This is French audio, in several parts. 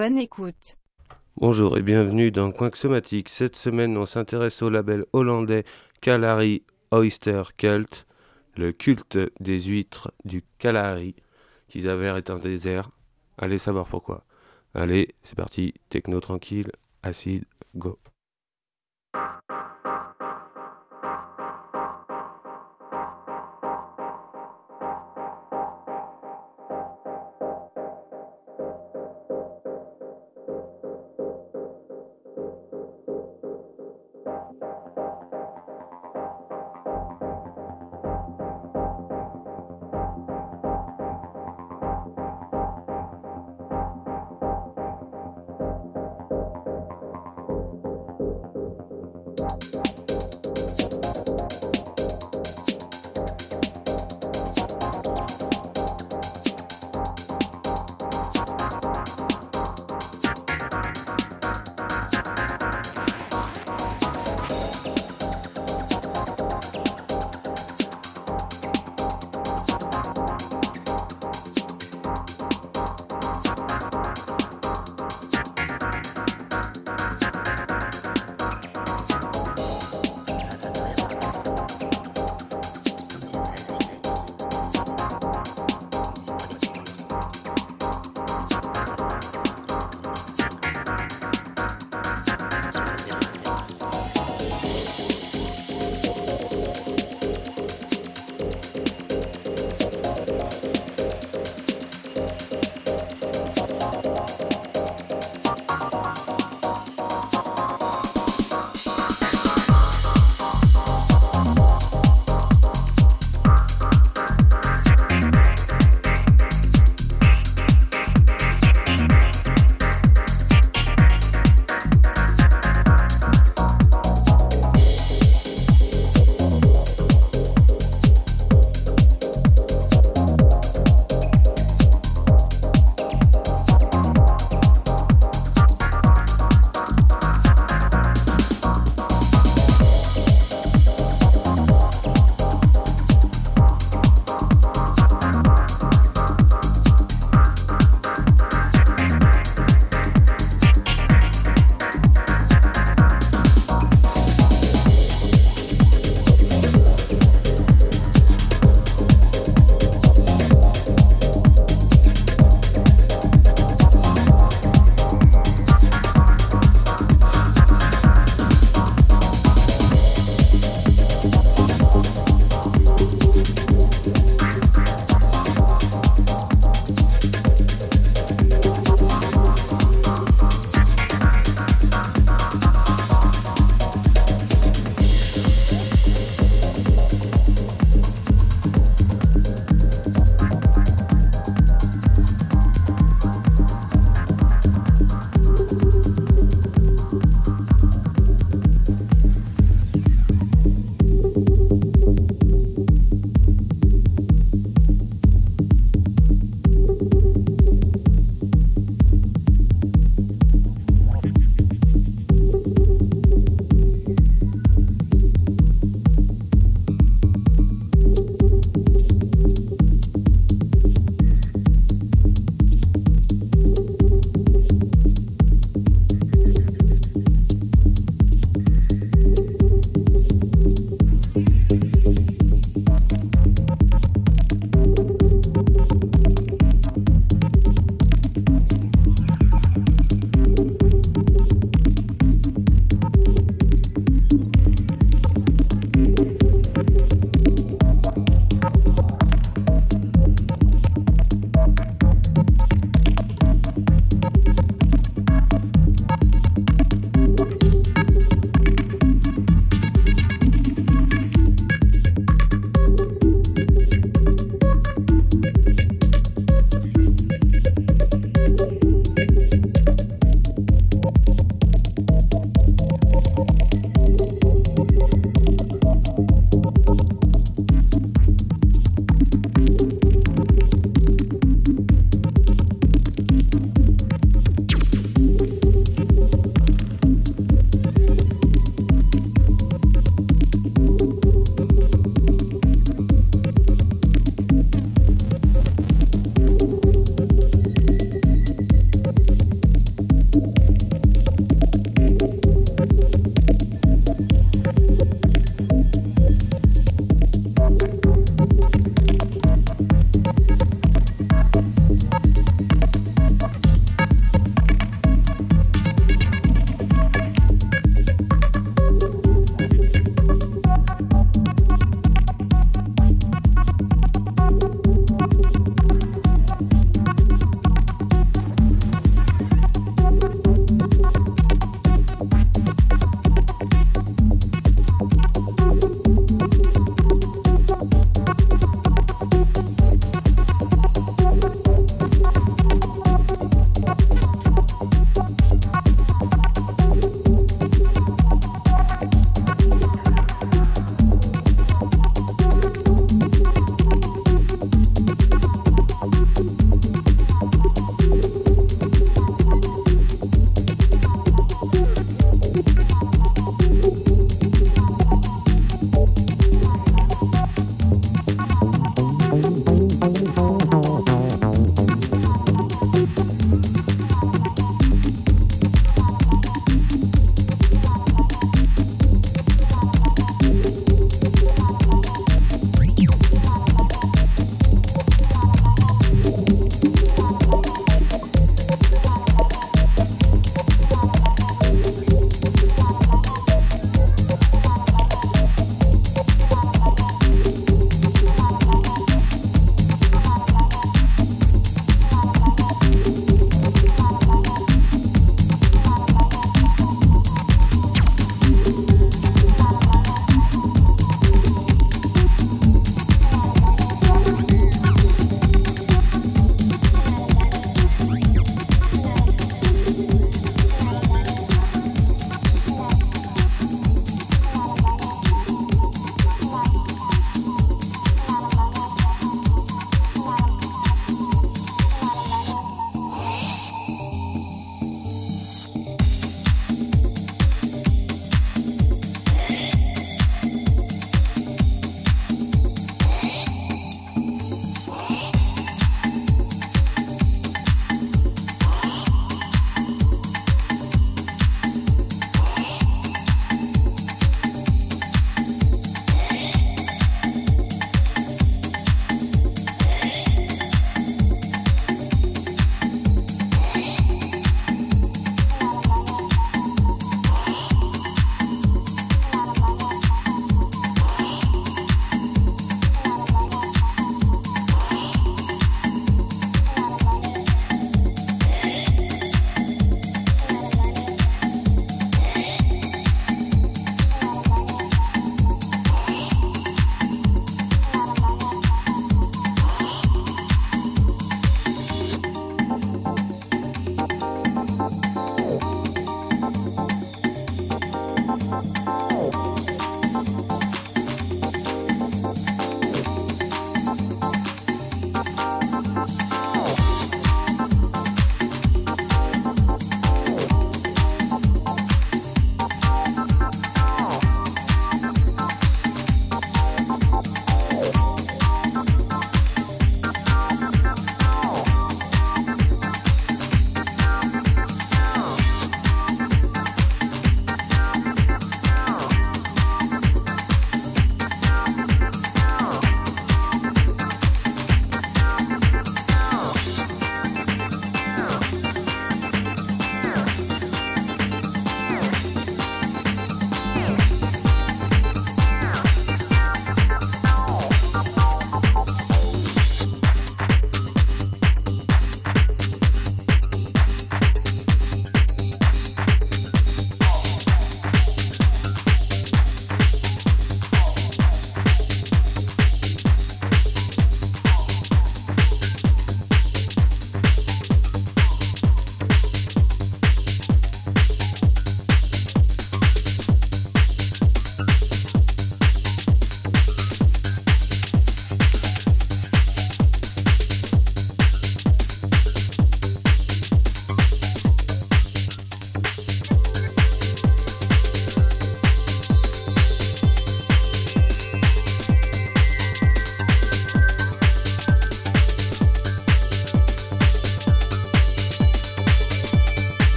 Bonne écoute. Bonjour et bienvenue dans Coin Somatique. Cette semaine, on s'intéresse au label hollandais Kalahari Oyster Cult, le culte des huîtres du Kalahari, qui s'avère être un désert. Allez savoir pourquoi. Allez, c'est parti, techno tranquille, acide, go.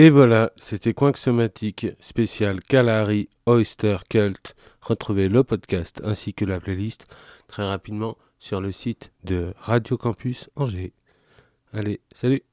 Et voilà, c'était Coin Somatique spécial Calari Oyster Cult. Retrouvez le podcast ainsi que la playlist très rapidement sur le site de Radio Campus Angers. Allez, salut